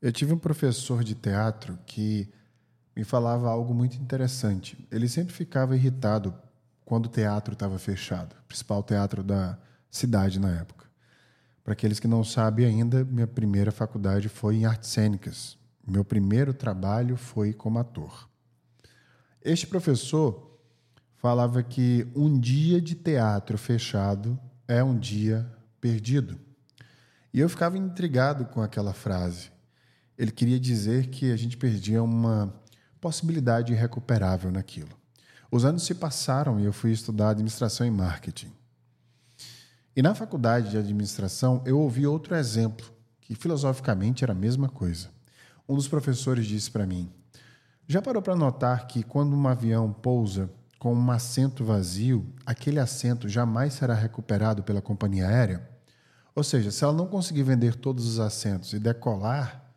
Eu tive um professor de teatro que me falava algo muito interessante. Ele sempre ficava irritado quando o teatro estava fechado, o principal teatro da cidade na época. Para aqueles que não sabem ainda, minha primeira faculdade foi em artes cênicas. Meu primeiro trabalho foi como ator. Este professor falava que um dia de teatro fechado é um dia perdido. E eu ficava intrigado com aquela frase. Ele queria dizer que a gente perdia uma possibilidade irrecuperável naquilo. Os anos se passaram e eu fui estudar administração e marketing. E na faculdade de administração eu ouvi outro exemplo, que filosoficamente era a mesma coisa. Um dos professores disse para mim: Já parou para notar que quando um avião pousa com um assento vazio, aquele assento jamais será recuperado pela companhia aérea? Ou seja, se ela não conseguir vender todos os assentos e decolar,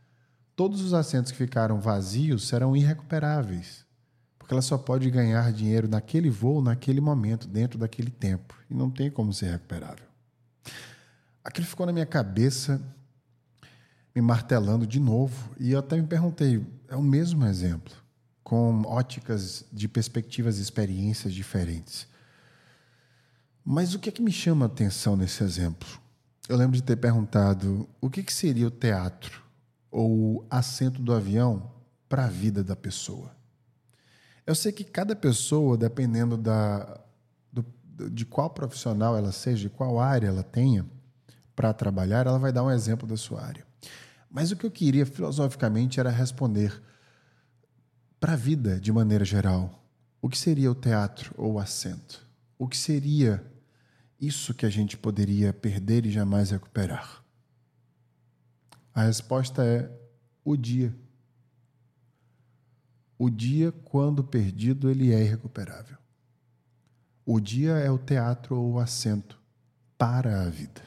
todos os assentos que ficaram vazios serão irrecuperáveis, porque ela só pode ganhar dinheiro naquele voo, naquele momento, dentro daquele tempo, e não tem como ser recuperável. Aquilo ficou na minha cabeça, me martelando de novo, e eu até me perguntei: é o mesmo exemplo, com óticas de perspectivas e experiências diferentes. Mas o que é que me chama a atenção nesse exemplo? Eu lembro de ter perguntado o que, que seria o teatro ou assento do avião para a vida da pessoa. Eu sei que cada pessoa, dependendo da, do, de qual profissional ela seja, de qual área ela tenha para trabalhar, ela vai dar um exemplo da sua área. Mas o que eu queria filosoficamente era responder para a vida de maneira geral. O que seria o teatro ou o assento? O que seria isso que a gente poderia perder e jamais recuperar? A resposta é o dia. O dia, quando perdido, ele é irrecuperável. O dia é o teatro ou o assento para a vida.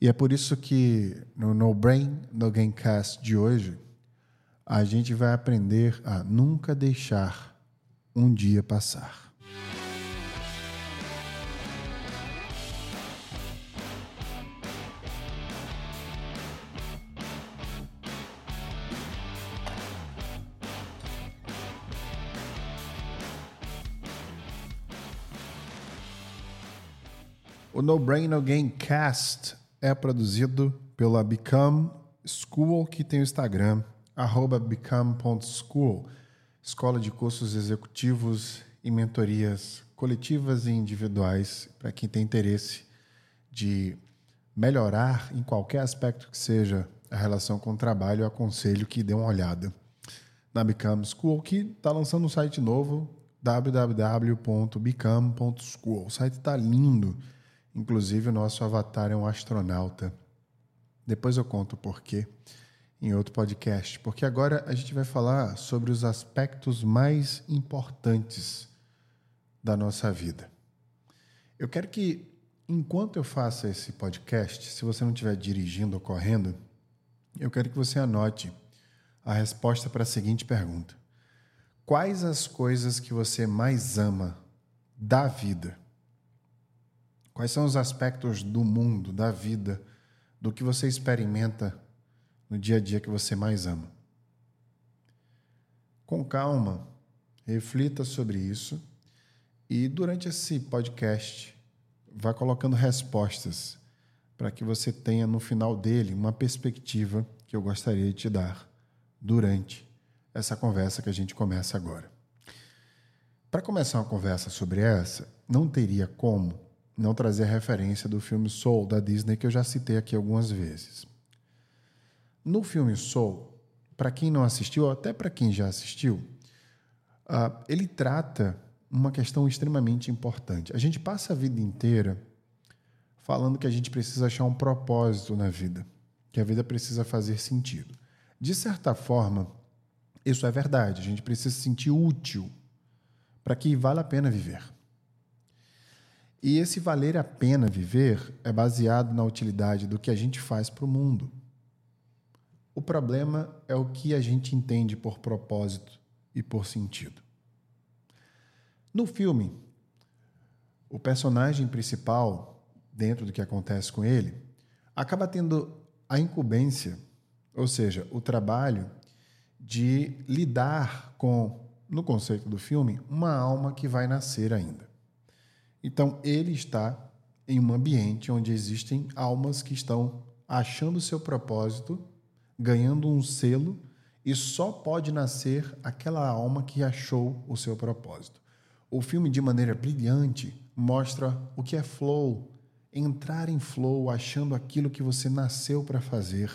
E é por isso que no No Brain, No Gamecast de hoje, a gente vai aprender a nunca deixar um dia passar. O No Brain No Game Cast é produzido pela Become School, que tem o Instagram, become.school, escola de cursos executivos e mentorias coletivas e individuais para quem tem interesse de melhorar em qualquer aspecto que seja a relação com o trabalho, eu aconselho que dê uma olhada na Become School, que está lançando um site novo, www.become.school. O site está lindo Inclusive, o nosso avatar é um astronauta. Depois eu conto o porquê em outro podcast, porque agora a gente vai falar sobre os aspectos mais importantes da nossa vida. Eu quero que, enquanto eu faça esse podcast, se você não estiver dirigindo ou correndo, eu quero que você anote a resposta para a seguinte pergunta: Quais as coisas que você mais ama da vida? Quais são os aspectos do mundo, da vida, do que você experimenta no dia a dia que você mais ama? Com calma, reflita sobre isso e durante esse podcast vá colocando respostas para que você tenha no final dele uma perspectiva que eu gostaria de te dar durante essa conversa que a gente começa agora. Para começar uma conversa sobre essa, não teria como não trazer a referência do filme Soul da Disney que eu já citei aqui algumas vezes. No filme Soul, para quem não assistiu, ou até para quem já assistiu, uh, ele trata uma questão extremamente importante. A gente passa a vida inteira falando que a gente precisa achar um propósito na vida, que a vida precisa fazer sentido. De certa forma, isso é verdade. A gente precisa se sentir útil para que vale a pena viver. E esse valer a pena viver é baseado na utilidade do que a gente faz para o mundo. O problema é o que a gente entende por propósito e por sentido. No filme, o personagem principal, dentro do que acontece com ele, acaba tendo a incumbência Ou seja, o trabalho de lidar com, no conceito do filme, uma alma que vai nascer ainda. Então, ele está em um ambiente onde existem almas que estão achando seu propósito, ganhando um selo, e só pode nascer aquela alma que achou o seu propósito. O filme, de maneira brilhante, mostra o que é flow, entrar em flow achando aquilo que você nasceu para fazer,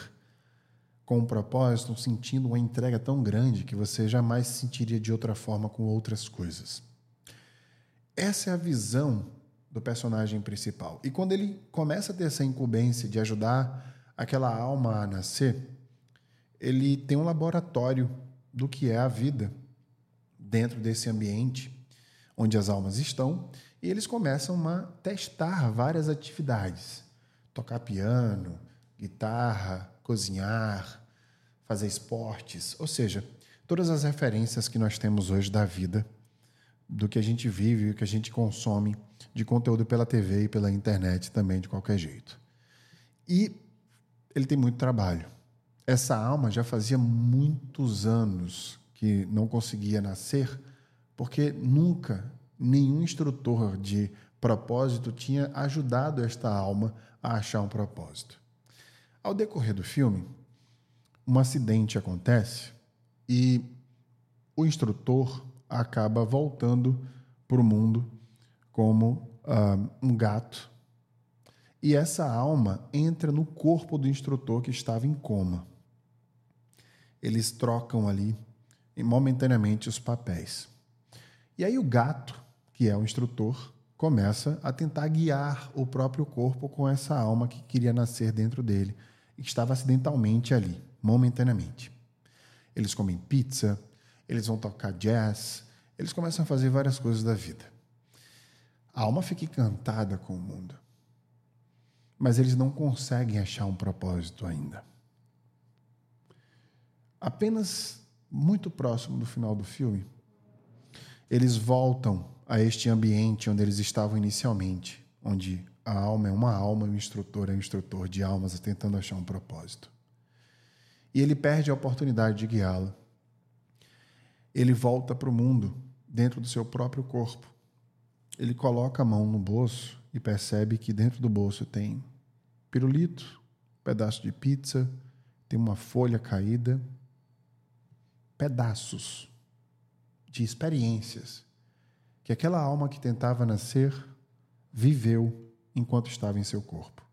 com um propósito, sentindo uma entrega tão grande que você jamais se sentiria de outra forma com outras coisas. Essa é a visão do personagem principal. E quando ele começa a ter essa incumbência de ajudar aquela alma a nascer, ele tem um laboratório do que é a vida dentro desse ambiente onde as almas estão e eles começam a testar várias atividades: tocar piano, guitarra, cozinhar, fazer esportes, ou seja, todas as referências que nós temos hoje da vida, do que a gente vive o que a gente consome de conteúdo pela TV e pela internet também de qualquer jeito. E ele tem muito trabalho. Essa alma já fazia muitos anos que não conseguia nascer, porque nunca nenhum instrutor de propósito tinha ajudado esta alma a achar um propósito. Ao decorrer do filme, um acidente acontece e o instrutor acaba voltando para o mundo como uh, um gato. E essa alma entra no corpo do instrutor que estava em coma. Eles trocam ali momentaneamente os papéis. E aí o gato que é o instrutor, começa a tentar guiar o próprio corpo com essa alma que queria nascer dentro dele e que estava acidentalmente ali, momentaneamente. Eles comem pizza, eles vão tocar jazz, eles começam a fazer várias coisas da vida. A alma fica encantada com o mundo, mas eles não conseguem achar um propósito ainda. Apenas muito próximo do final do filme, eles voltam a este ambiente onde eles estavam inicialmente, onde a alma é uma alma e o instrutor é um instrutor de almas tentando achar um propósito. E ele perde a oportunidade de guiá-la. Ele volta para o mundo dentro do seu próprio corpo. Ele coloca a mão no bolso e percebe que dentro do bolso tem pirulito, pedaço de pizza, tem uma folha caída, pedaços de experiências que aquela alma que tentava nascer viveu enquanto estava em seu corpo.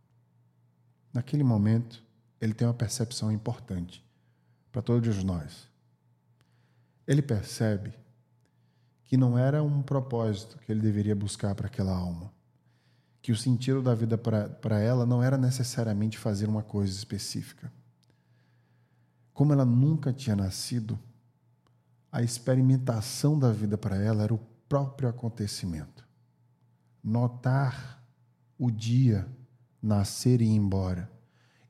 Naquele momento, ele tem uma percepção importante para todos nós. Ele percebe que não era um propósito que ele deveria buscar para aquela alma, que o sentido da vida para ela não era necessariamente fazer uma coisa específica. Como ela nunca tinha nascido, a experimentação da vida para ela era o próprio acontecimento. Notar o dia nascer e ir embora.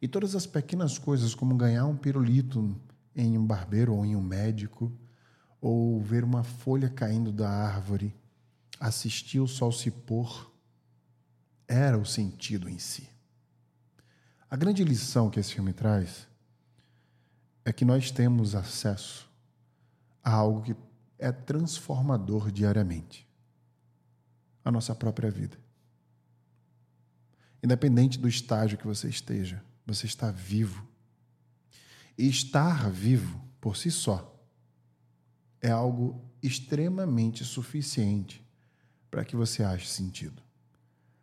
E todas as pequenas coisas, como ganhar um pirulito em um barbeiro ou em um médico, ou ver uma folha caindo da árvore, assistir o sol se pôr, era o sentido em si. A grande lição que esse filme traz é que nós temos acesso a algo que é transformador diariamente a nossa própria vida. Independente do estágio que você esteja, você está vivo. E estar vivo, por si só, é algo extremamente suficiente para que você ache sentido.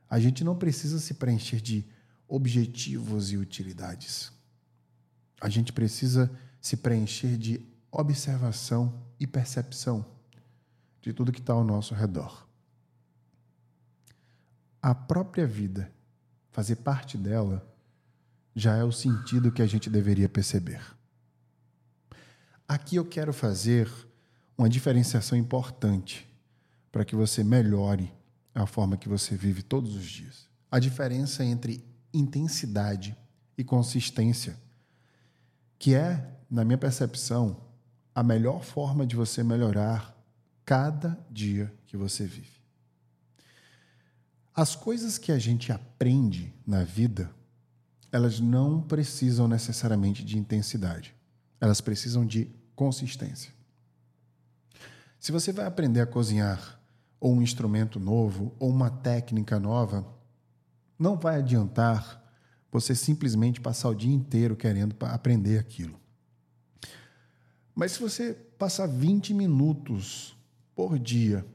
A gente não precisa se preencher de objetivos e utilidades. A gente precisa se preencher de observação e percepção de tudo que está ao nosso redor. A própria vida, fazer parte dela, já é o sentido que a gente deveria perceber. Aqui eu quero fazer uma diferenciação importante para que você melhore a forma que você vive todos os dias. A diferença entre intensidade e consistência, que é, na minha percepção, a melhor forma de você melhorar cada dia que você vive. As coisas que a gente aprende na vida elas não precisam necessariamente de intensidade. Elas precisam de consistência. Se você vai aprender a cozinhar, ou um instrumento novo, ou uma técnica nova, não vai adiantar você simplesmente passar o dia inteiro querendo aprender aquilo. Mas se você passar 20 minutos por dia,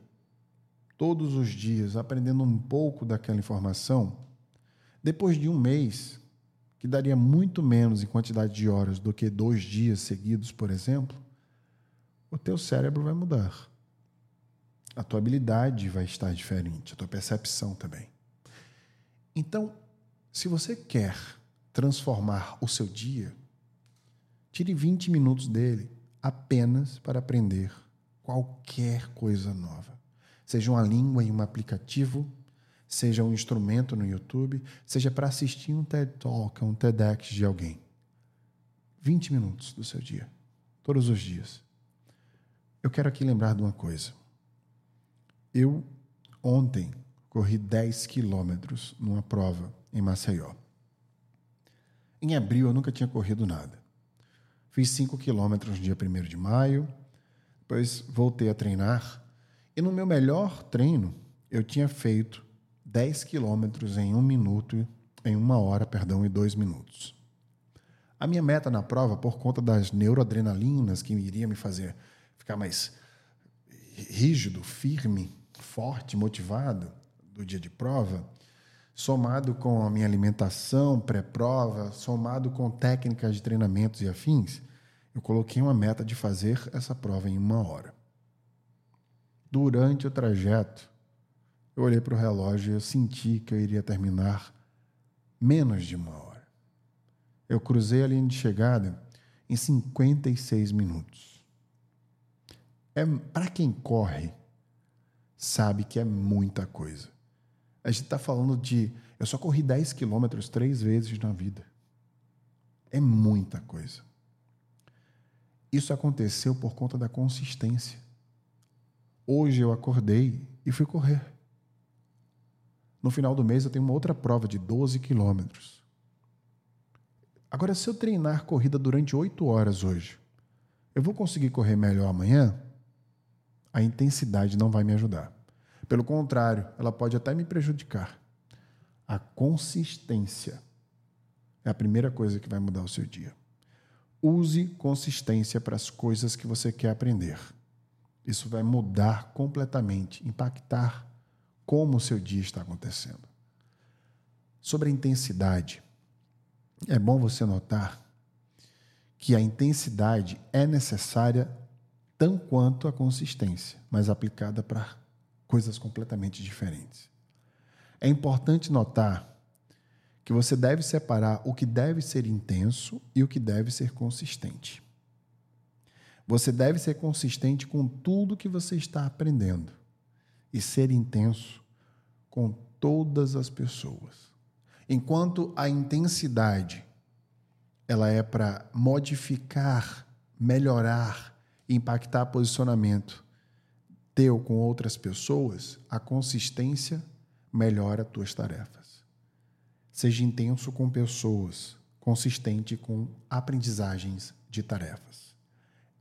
todos os dias, aprendendo um pouco daquela informação, depois de um mês, que daria muito menos em quantidade de horas do que dois dias seguidos, por exemplo, o teu cérebro vai mudar. A tua habilidade vai estar diferente, a tua percepção também. Então, se você quer transformar o seu dia, tire 20 minutos dele apenas para aprender qualquer coisa nova. Seja uma língua em um aplicativo, seja um instrumento no YouTube, seja para assistir um TED Talk, um TEDx de alguém. 20 minutos do seu dia, todos os dias. Eu quero aqui lembrar de uma coisa. Eu, ontem, corri 10 quilômetros numa prova em Maceió. Em abril, eu nunca tinha corrido nada. Fiz 5 quilômetros no dia 1 de maio, depois voltei a treinar. E no meu melhor treino, eu tinha feito 10 quilômetros em um minuto, em uma hora, perdão, e dois minutos. A minha meta na prova, por conta das neuroadrenalinas que iria me fazer ficar mais rígido, firme, forte, motivado do dia de prova, somado com a minha alimentação pré-prova, somado com técnicas de treinamentos e afins, eu coloquei uma meta de fazer essa prova em uma hora. Durante o trajeto, eu olhei para o relógio e eu senti que eu iria terminar menos de uma hora. Eu cruzei a linha de chegada em 56 minutos. É para quem corre, sabe que é muita coisa. A gente está falando de. Eu só corri 10 quilômetros três vezes na vida. É muita coisa. Isso aconteceu por conta da consistência. Hoje eu acordei e fui correr. No final do mês eu tenho uma outra prova de 12 quilômetros. Agora, se eu treinar corrida durante 8 horas hoje, eu vou conseguir correr melhor amanhã? A intensidade não vai me ajudar. Pelo contrário, ela pode até me prejudicar. A consistência é a primeira coisa que vai mudar o seu dia. Use consistência para as coisas que você quer aprender. Isso vai mudar completamente, impactar como o seu dia está acontecendo. Sobre a intensidade, é bom você notar que a intensidade é necessária tão quanto a consistência, mas aplicada para coisas completamente diferentes. É importante notar que você deve separar o que deve ser intenso e o que deve ser consistente. Você deve ser consistente com tudo que você está aprendendo e ser intenso com todas as pessoas. Enquanto a intensidade ela é para modificar, melhorar, impactar posicionamento teu com outras pessoas, a consistência melhora tuas tarefas. Seja intenso com pessoas, consistente com aprendizagens de tarefas.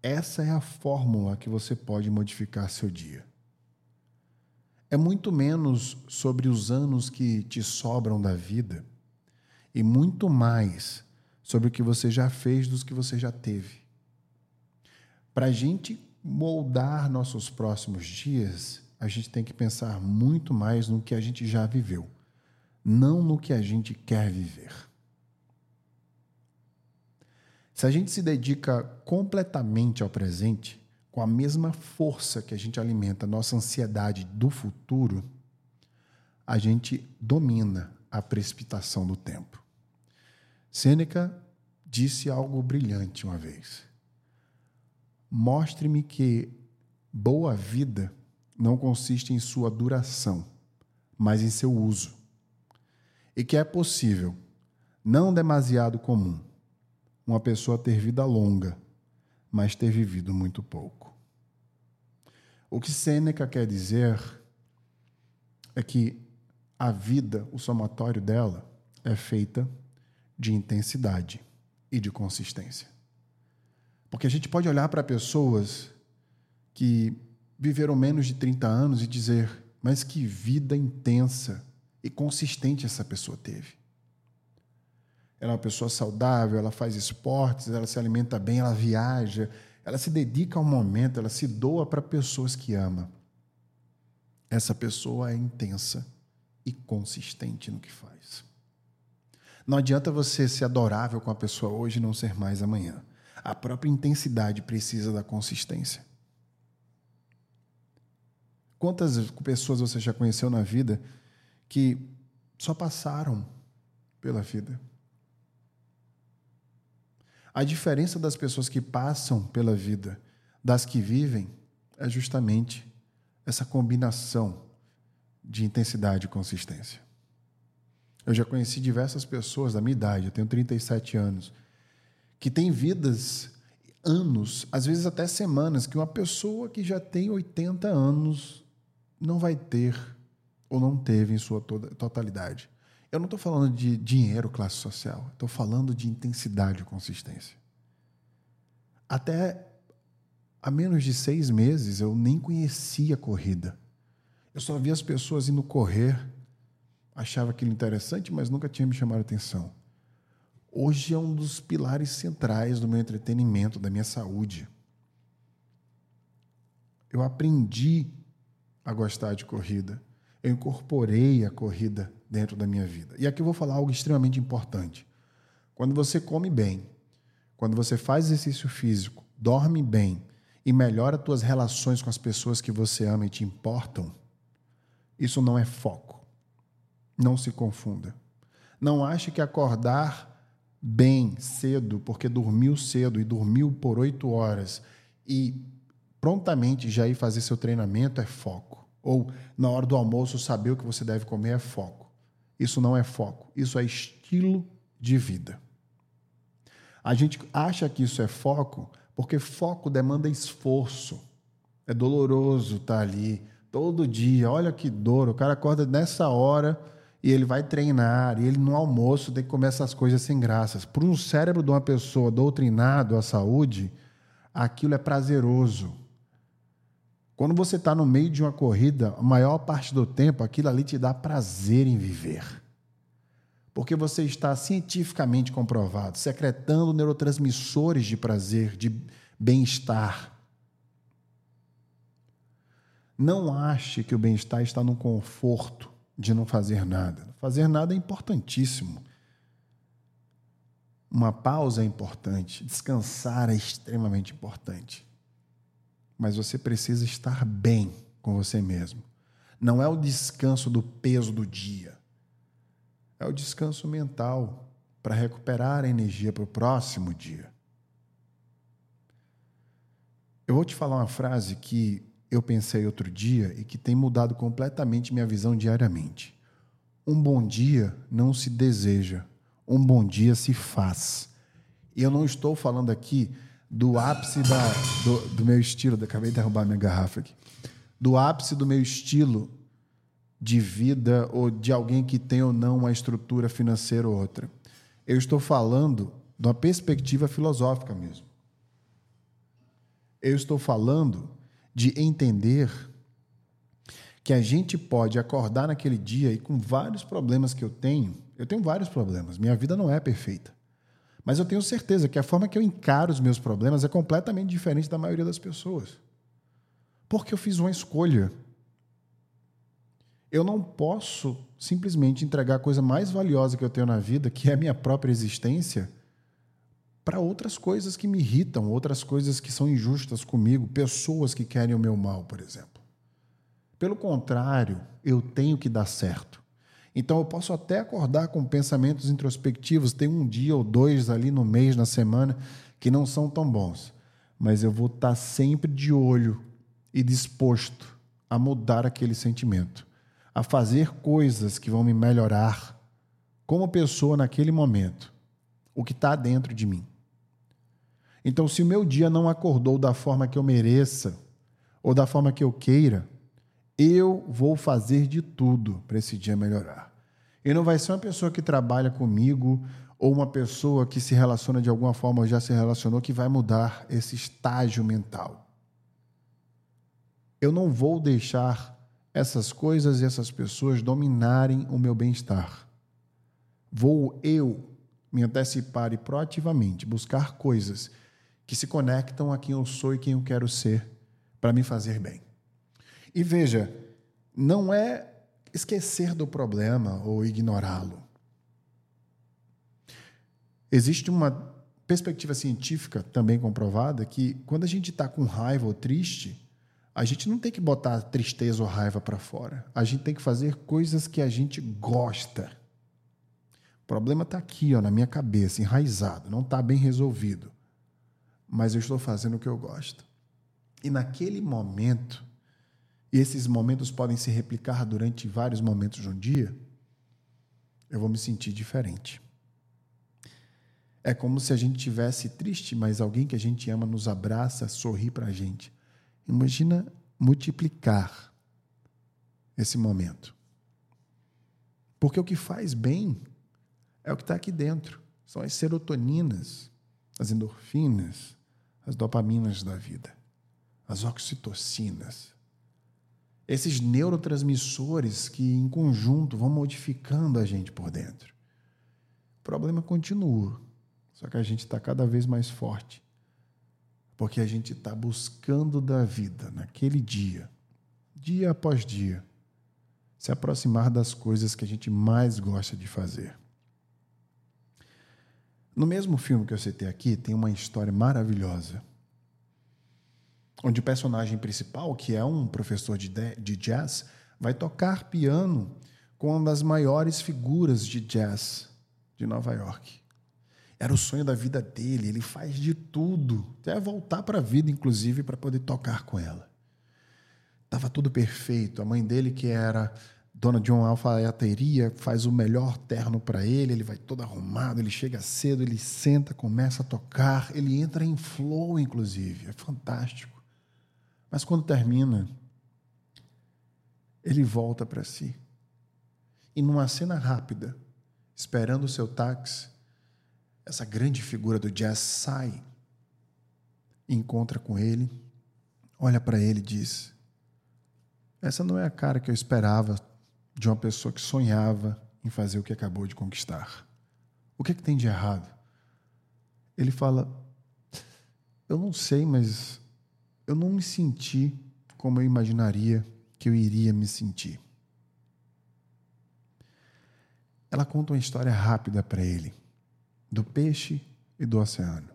Essa é a fórmula que você pode modificar seu dia. É muito menos sobre os anos que te sobram da vida e muito mais sobre o que você já fez dos que você já teve. Para a gente moldar nossos próximos dias, a gente tem que pensar muito mais no que a gente já viveu, não no que a gente quer viver. Se a gente se dedica completamente ao presente, com a mesma força que a gente alimenta a nossa ansiedade do futuro, a gente domina a precipitação do tempo. Sêneca disse algo brilhante uma vez. Mostre-me que boa vida não consiste em sua duração, mas em seu uso. E que é possível, não demasiado comum, uma pessoa ter vida longa, mas ter vivido muito pouco. O que Sêneca quer dizer é que a vida, o somatório dela, é feita de intensidade e de consistência. Porque a gente pode olhar para pessoas que viveram menos de 30 anos e dizer, mas que vida intensa e consistente essa pessoa teve. Ela é uma pessoa saudável, ela faz esportes, ela se alimenta bem, ela viaja, ela se dedica ao momento, ela se doa para pessoas que ama. Essa pessoa é intensa e consistente no que faz. Não adianta você ser adorável com a pessoa hoje e não ser mais amanhã. A própria intensidade precisa da consistência. Quantas pessoas você já conheceu na vida que só passaram pela vida? A diferença das pessoas que passam pela vida das que vivem é justamente essa combinação de intensidade e consistência. Eu já conheci diversas pessoas da minha idade, eu tenho 37 anos, que têm vidas, anos, às vezes até semanas, que uma pessoa que já tem 80 anos não vai ter ou não teve em sua totalidade. Eu não estou falando de dinheiro, classe social, estou falando de intensidade e consistência. Até há menos de seis meses eu nem conhecia corrida. Eu só via as pessoas indo correr, achava aquilo interessante, mas nunca tinha me chamado atenção. Hoje é um dos pilares centrais do meu entretenimento, da minha saúde. Eu aprendi a gostar de corrida. Eu incorporei a corrida dentro da minha vida. E aqui eu vou falar algo extremamente importante. Quando você come bem, quando você faz exercício físico, dorme bem e melhora as tuas relações com as pessoas que você ama e te importam, isso não é foco. Não se confunda. Não ache que acordar bem cedo, porque dormiu cedo e dormiu por oito horas e prontamente já ir fazer seu treinamento é foco. Ou na hora do almoço saber o que você deve comer é foco. Isso não é foco, isso é estilo de vida. A gente acha que isso é foco porque foco demanda esforço. É doloroso estar ali todo dia. Olha que dor. O cara acorda nessa hora e ele vai treinar, e ele no almoço tem que comer essas coisas sem graças. Para um cérebro de uma pessoa doutrinado à saúde, aquilo é prazeroso. Quando você está no meio de uma corrida, a maior parte do tempo, aquilo ali te dá prazer em viver. Porque você está cientificamente comprovado, secretando neurotransmissores de prazer, de bem-estar. Não ache que o bem-estar está no conforto de não fazer nada. Fazer nada é importantíssimo. Uma pausa é importante, descansar é extremamente importante. Mas você precisa estar bem com você mesmo. Não é o descanso do peso do dia. É o descanso mental para recuperar a energia para o próximo dia. Eu vou te falar uma frase que eu pensei outro dia e que tem mudado completamente minha visão diariamente. Um bom dia não se deseja, um bom dia se faz. E eu não estou falando aqui do ápice da, do, do meu estilo, acabei de derrubar minha garrafa aqui, do ápice do meu estilo de vida ou de alguém que tem ou não uma estrutura financeira ou outra. Eu estou falando de uma perspectiva filosófica mesmo. Eu estou falando de entender que a gente pode acordar naquele dia e com vários problemas que eu tenho, eu tenho vários problemas, minha vida não é perfeita. Mas eu tenho certeza que a forma que eu encaro os meus problemas é completamente diferente da maioria das pessoas. Porque eu fiz uma escolha. Eu não posso simplesmente entregar a coisa mais valiosa que eu tenho na vida, que é a minha própria existência, para outras coisas que me irritam, outras coisas que são injustas comigo, pessoas que querem o meu mal, por exemplo. Pelo contrário, eu tenho que dar certo. Então eu posso até acordar com pensamentos introspectivos, tem um dia ou dois ali no mês, na semana, que não são tão bons, mas eu vou estar sempre de olho e disposto a mudar aquele sentimento, a fazer coisas que vão me melhorar como pessoa naquele momento, o que está dentro de mim. Então, se o meu dia não acordou da forma que eu mereça ou da forma que eu queira, eu vou fazer de tudo para esse dia melhorar. E não vai ser uma pessoa que trabalha comigo ou uma pessoa que se relaciona de alguma forma ou já se relacionou que vai mudar esse estágio mental. Eu não vou deixar essas coisas e essas pessoas dominarem o meu bem-estar. Vou eu me antecipar e proativamente buscar coisas que se conectam a quem eu sou e quem eu quero ser para me fazer bem. E veja, não é esquecer do problema ou ignorá-lo. Existe uma perspectiva científica também comprovada que quando a gente está com raiva ou triste, a gente não tem que botar tristeza ou raiva para fora. A gente tem que fazer coisas que a gente gosta. O problema está aqui, ó, na minha cabeça, enraizado, não está bem resolvido. Mas eu estou fazendo o que eu gosto. E naquele momento, e esses momentos podem se replicar durante vários momentos de um dia, eu vou me sentir diferente. É como se a gente tivesse triste, mas alguém que a gente ama nos abraça, sorri para a gente. Imagina multiplicar esse momento. Porque o que faz bem é o que está aqui dentro. São as serotoninas, as endorfinas, as dopaminas da vida, as oxitocinas. Esses neurotransmissores que, em conjunto, vão modificando a gente por dentro. O problema continua só que a gente está cada vez mais forte, porque a gente está buscando da vida, naquele dia, dia após dia, se aproximar das coisas que a gente mais gosta de fazer. No mesmo filme que eu citei aqui, tem uma história maravilhosa, onde o personagem principal, que é um professor de, de jazz, vai tocar piano com uma das maiores figuras de jazz de Nova York. Era o sonho da vida dele, ele faz de tudo, até voltar para a vida, inclusive, para poder tocar com ela. Tava tudo perfeito. A mãe dele, que era dona de uma alfaiateria, faz o melhor terno para ele, ele vai todo arrumado, ele chega cedo, ele senta, começa a tocar, ele entra em flow, inclusive. É fantástico. Mas quando termina, ele volta para si. E numa cena rápida, esperando o seu táxi, essa grande figura do jazz sai, encontra com ele, olha para ele e diz: Essa não é a cara que eu esperava de uma pessoa que sonhava em fazer o que acabou de conquistar. O que, é que tem de errado? Ele fala: Eu não sei, mas eu não me senti como eu imaginaria que eu iria me sentir. Ela conta uma história rápida para ele do peixe e do oceano.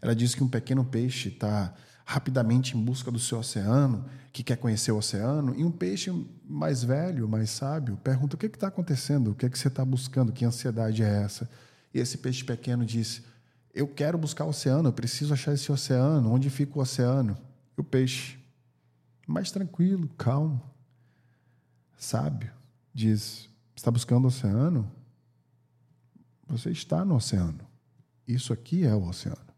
Ela diz que um pequeno peixe está rapidamente em busca do seu oceano, que quer conhecer o oceano, e um peixe mais velho, mais sábio, pergunta: o que está acontecendo? O que, é que você está buscando? Que ansiedade é essa? E esse peixe pequeno diz: Eu quero buscar o oceano, eu preciso achar esse oceano. Onde fica o oceano? E o peixe, mais tranquilo, calmo, sábio, diz: Está buscando o oceano? Você está no oceano. Isso aqui é o oceano.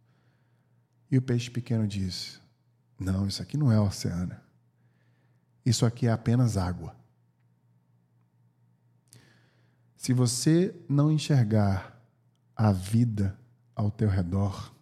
E o peixe pequeno diz: Não, isso aqui não é oceano. Isso aqui é apenas água. Se você não enxergar a vida ao teu redor,